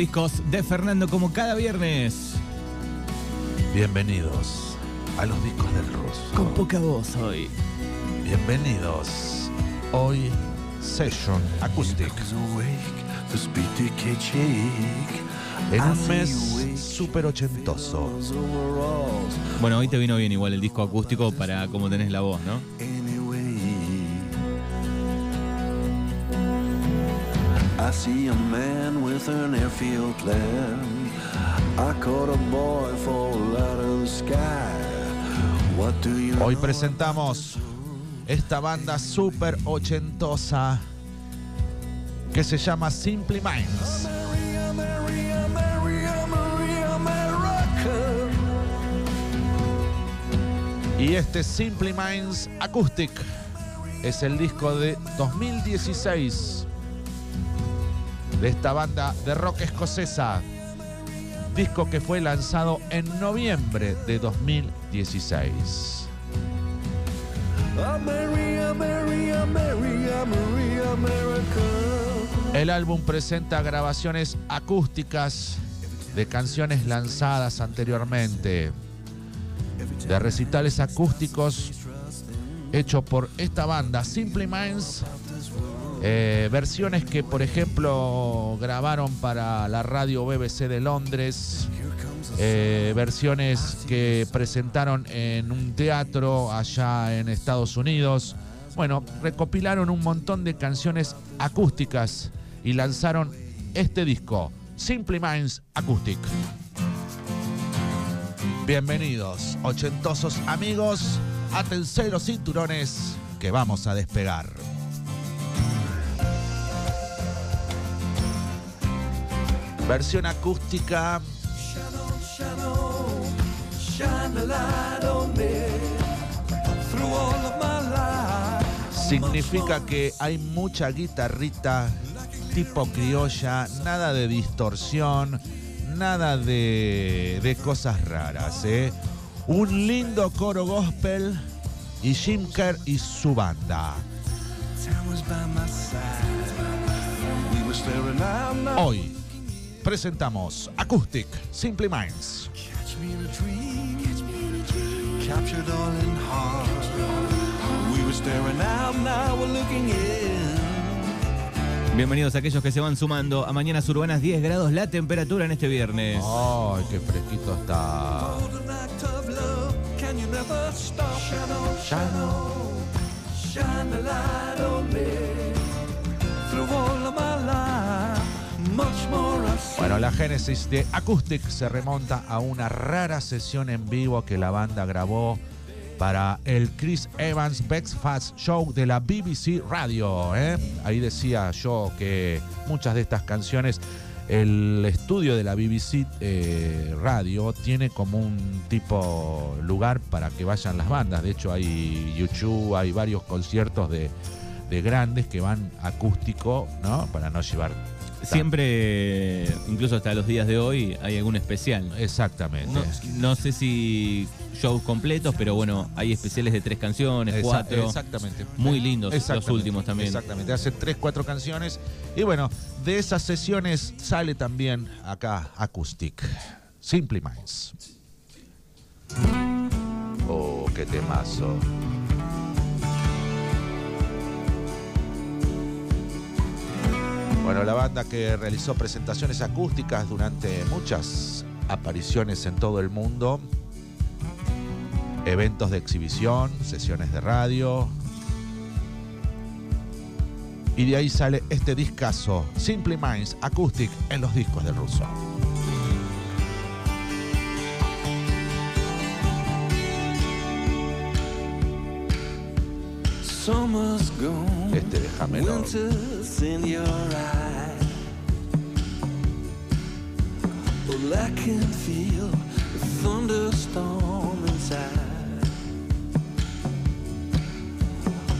Discos de Fernando como cada viernes. Bienvenidos a los discos del ruso. Con poca voz hoy. Bienvenidos. Hoy Session Acoustic. En un mes súper ochentoso. Bueno, hoy te vino bien igual el disco acústico para cómo tenés la voz, ¿no? I see a man with an airfield plan. I caught a boy fall out of the sky. What do you Hoy presentamos esta banda súper ochentosa que se llama Simply Minds. Y este Simply Minds Acoustic es el disco de 2016 de esta banda de rock escocesa. Disco que fue lanzado en noviembre de 2016. Oh, Maria, Maria, Maria, Maria, America. El álbum presenta grabaciones acústicas de canciones lanzadas anteriormente, de recitales acústicos hechos por esta banda, Simply Minds, eh, versiones que por ejemplo grabaron para la radio BBC de Londres, eh, versiones que presentaron en un teatro allá en Estados Unidos. Bueno, recopilaron un montón de canciones acústicas y lanzaron este disco, Simply Minds Acoustic. Bienvenidos, ochentosos amigos, átense los cinturones que vamos a despegar. My life. significa que hay mucha guitarrita tipo criolla, nada de distorsión, nada de, de cosas raras. ¿eh? Un lindo coro gospel y Jim Kerr y su banda. Hoy presentamos Acoustic Simply Minds. Catch me in a dream. Catch me in a dream. Captured all in heart. We were staring out now. We're looking in. Bienvenidos a aquellos que se van sumando a Mañanas Urbanas 10 grados la temperatura en este viernes. ¡Ay, qué fresquito está! Shine shine on. Shine Bueno, la génesis de Acoustic se remonta a una rara sesión en vivo que la banda grabó para el Chris Evans Breakfast Show de la BBC Radio. ¿eh? Ahí decía yo que muchas de estas canciones, el estudio de la BBC eh, Radio tiene como un tipo lugar para que vayan las bandas. De hecho, hay YouTube, hay varios conciertos de, de grandes que van acústico, ¿no? Para no llevar Siempre, incluso hasta los días de hoy, hay algún especial. Exactamente. No, no sé si shows completos, pero bueno, hay especiales de tres canciones, cuatro. Exactamente. Muy lindos los Exactamente, últimos también. Exactamente. Hace tres, cuatro canciones. Y bueno, de esas sesiones sale también acá Acoustic. Simply Minds. Oh, qué temazo. Bueno, la banda que realizó presentaciones acústicas durante muchas apariciones en todo el mundo, eventos de exhibición, sesiones de radio. Y de ahí sale este discazo, Simply Minds Acoustic, en los discos del ruso. Summer's gone. Este déjamelo. Winter's in your eye. Well, I can feel the thunderstorm inside.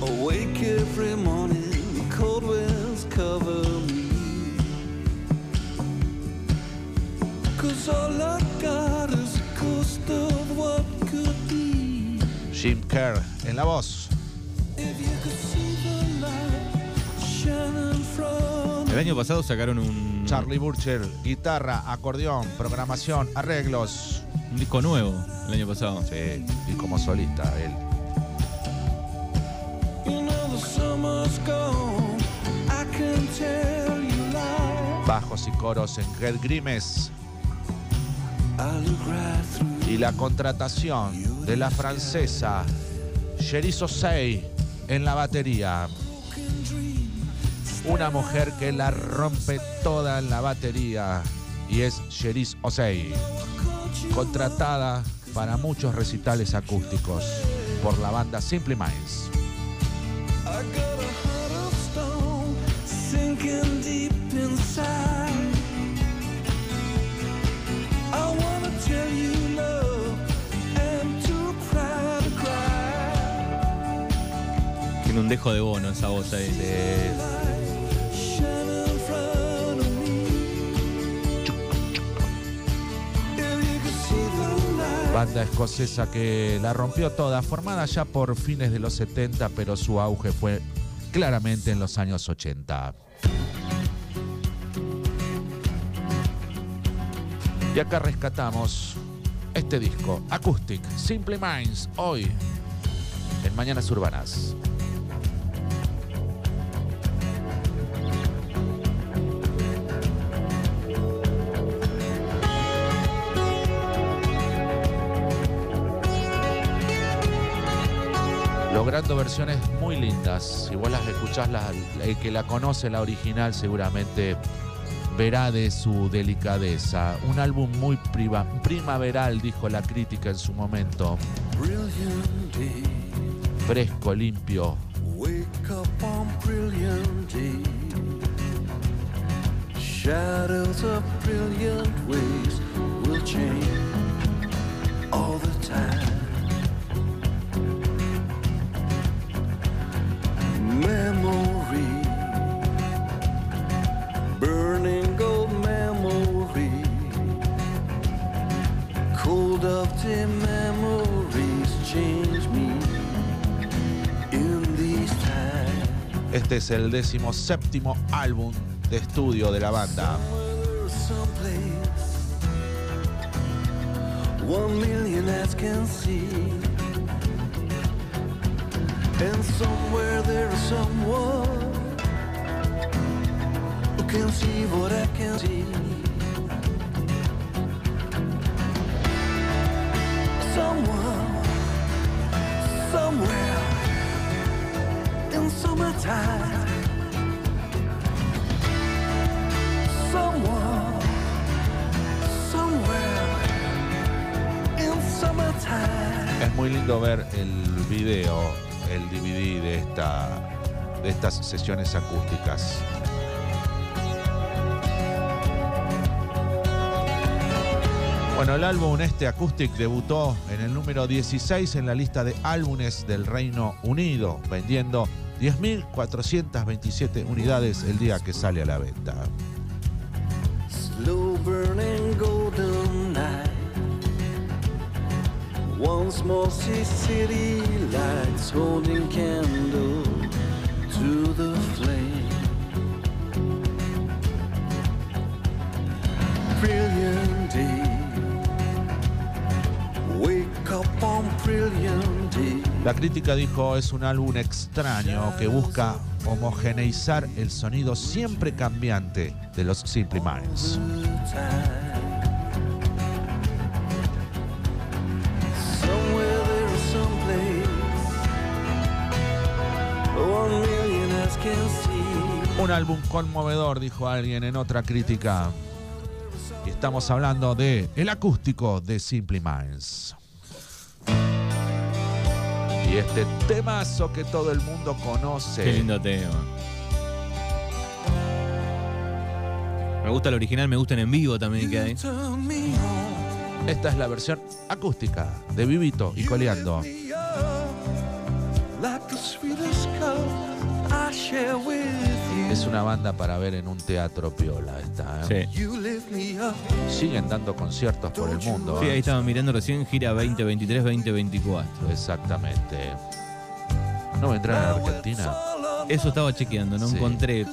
Awake every morning, cold winds cover me. Cause all I got is a ghost of what could be. Jim Kerr en la voz. El año pasado sacaron un, Charlie Burcher, guitarra, acordeón, programación, arreglos. un disco nuevo el año pasado. Sí, y como solista él. Bajos y coros en Red Grimes. Y la contratación de la francesa Cherise Osei en la batería. Una mujer que la rompe toda en la batería y es Cherise Osei, contratada para muchos recitales acústicos por la banda Simply Minds. Tiene un dejo de bono esa voz ahí. Shining Banda escocesa que la rompió toda, formada ya por fines de los 70, pero su auge fue claramente en los años 80. Y acá rescatamos este disco, Acoustic, Simple Minds, hoy, en Mañanas Urbanas. Logrando versiones muy lindas. Si vos las escuchás, la- el que la conoce, la original, seguramente verá de su delicadeza. Un álbum muy priva- primaveral, dijo la crítica en su momento. Fresco, limpio. Wake up on brilliant day. Shadows of brilliant ways will change all the time. Memory, burning gold memory, cold of the memories change me in these times. Este es el décimo séptimo álbum de estudio de la banda. One million eyes can see, and somewhere there is someone who can see what I can see. Someone, somewhere in summertime. somewhere in summertime. Es muy lindo ver el video, el DVD de, esta, de estas sesiones acústicas. Bueno, el álbum este Acoustic debutó en el número 16 en la lista de álbumes del Reino Unido, vendiendo 10.427 unidades el día que sale a la venta. Once more see city lights holding candle to the flame. Brilliant day. Wake up on brilliant day. La crítica dijo es un álbum extraño que busca homogeneizar el sonido siempre cambiante de los Simply Minds. Un álbum conmovedor, dijo alguien en otra crítica. Y estamos hablando de el acústico de Simply Minds. Y este temazo que todo el mundo Qué conoce. lindo tema. Me gusta el original, me gustan en vivo también que hay. Esta es la versión acústica de Vivito y Coleando. Es una banda para ver en un teatro piola esta. ¿eh? Sí. Siguen dando conciertos por el mundo. Sí, ¿eh? ahí estaban mirando recién gira 2023-2024. Exactamente. ¿No vendrán a Argentina? Eso estaba chequeando, no Sí. encontré.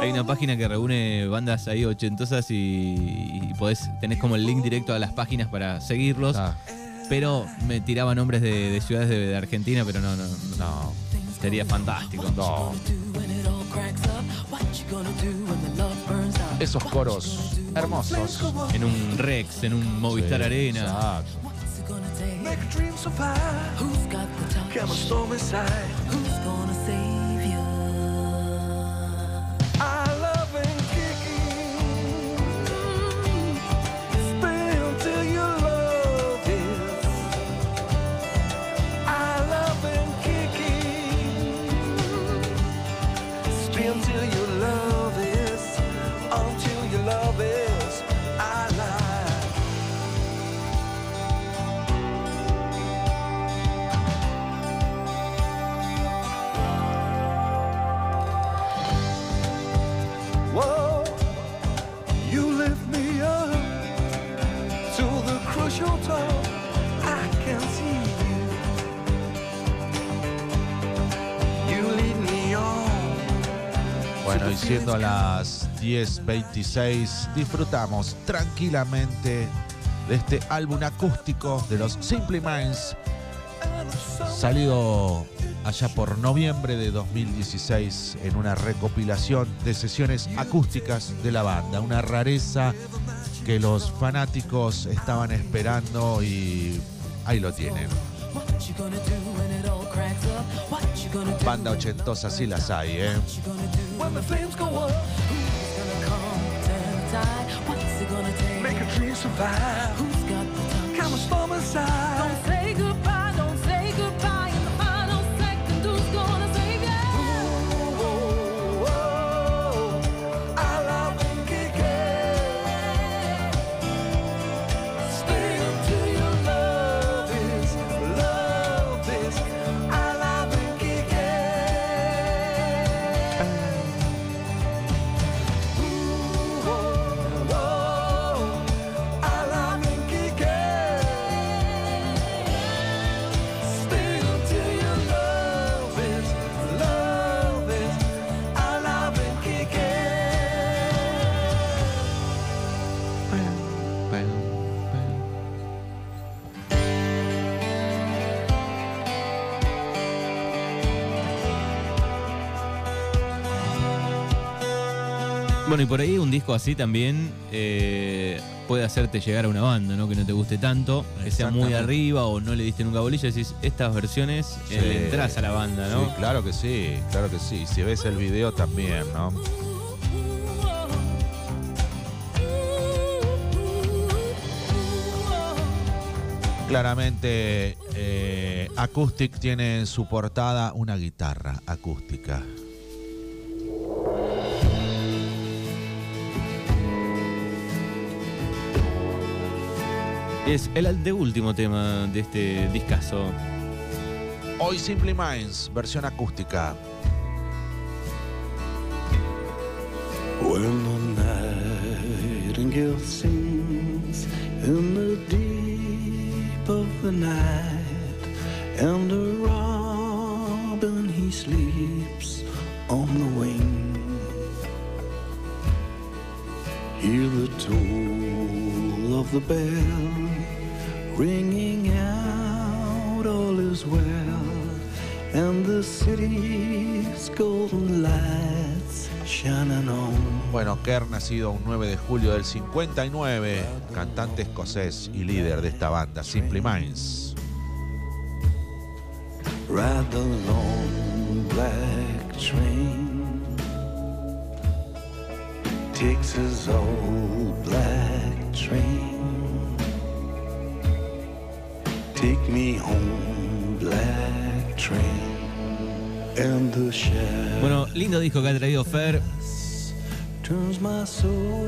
Hay una página que reúne bandas ahí ochentosas y, y podés, tenés como el link directo a las páginas para seguirlos. Ah, Pero me tiraba nombres de, de ciudades de, de Argentina, pero no, no, no. no, Sería fantástico. no. Esos coros hermosos. En un Rex, en un Movistar Sí, Arena. exacto. Make a dream survive. Come a storm inside. Siendo las 10.26, disfrutamos tranquilamente de este álbum acústico de los Simply Minds, salido allá por noviembre de 2016 en una recopilación de sesiones acústicas de la banda, una rareza que los fanáticos estaban esperando y ahí lo tienen. Banda ochentosa sí las hay, ¿eh? When the flames go up, make a dream survive. Come a storm inside. Don't say goodbye, Bueno, y por ahí un disco así también eh, puede hacerte llegar a una banda, ¿no? Que no te guste tanto, que sea muy arriba o no le diste nunca bolilla. Decís, estas versiones eh, le entras a la banda, ¿no? Sí, claro que sí, claro que sí. Si ves el video también, ¿no? Claramente, eh, Acoustic tiene en su portada una guitarra acústica. Es el de último tema de este discazo. Hoy Simply Minds, versión acústica. When the nightingale sings in the deep of the night, and the robin he sleeps on the wing. Hear the toll of the bell ringing out, all is well, and the city's golden lights shining on. Bueno, Kerr nacido un 9 de julio del 59, cantante escocés y líder de esta banda, Simply Minds. Ride the long black train. Texas old black train. Take me home, black train. And the shadow Bueno, lindo disco que ha traído Fer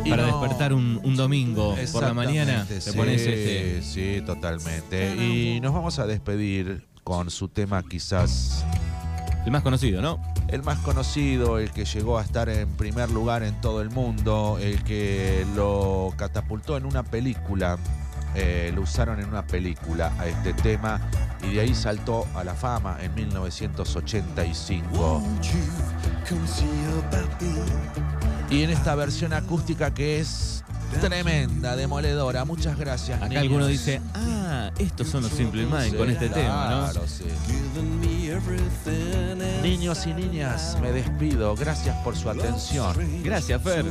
para no- despertar un, un domingo por la mañana. Te sí, pones este. Sí, totalmente. Y nos vamos a despedir con su tema quizás El más conocido, ¿no? el más conocido, el que llegó a estar en primer lugar en todo el mundo, el que lo catapultó en una película, eh, lo usaron en una película a este tema y de ahí saltó a la fama en 1985. Won't you come see about me? Y en esta versión acústica que es tremenda, demoledora. Muchas gracias. Acá niños. alguno dice, ah, estos son los Simple Minds Sí, con este tema, claro, ¿no? sí. Everything and Niños y niñas, me despido. Gracias por su atención. Gracias, Fer.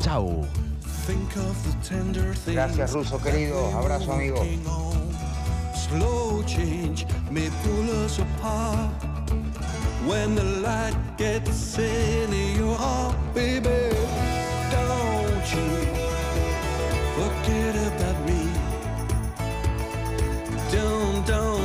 Chau. Think of the tender things Gracias, Ruso, querido. Abrazo, amigo. Slow change may pull us apart. When the light gets in your heart, baby, don't you forget about me. Don't, don't,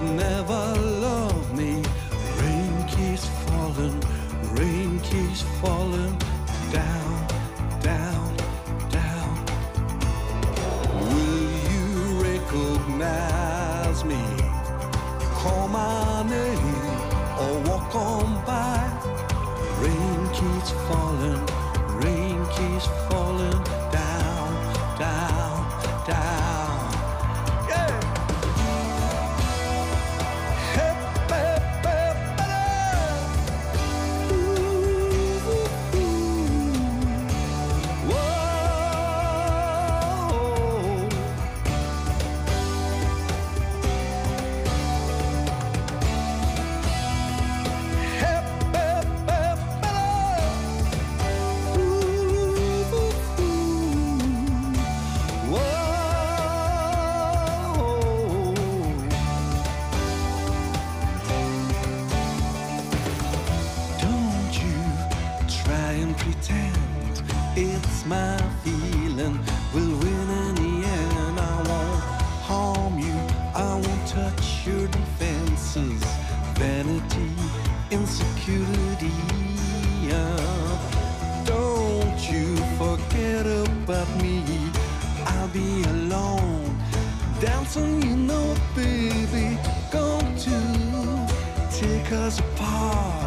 never your defenses. Vanity, insecurity. Don't you forget about me. I'll be alone. Dancing, you know, baby. Going to take us apart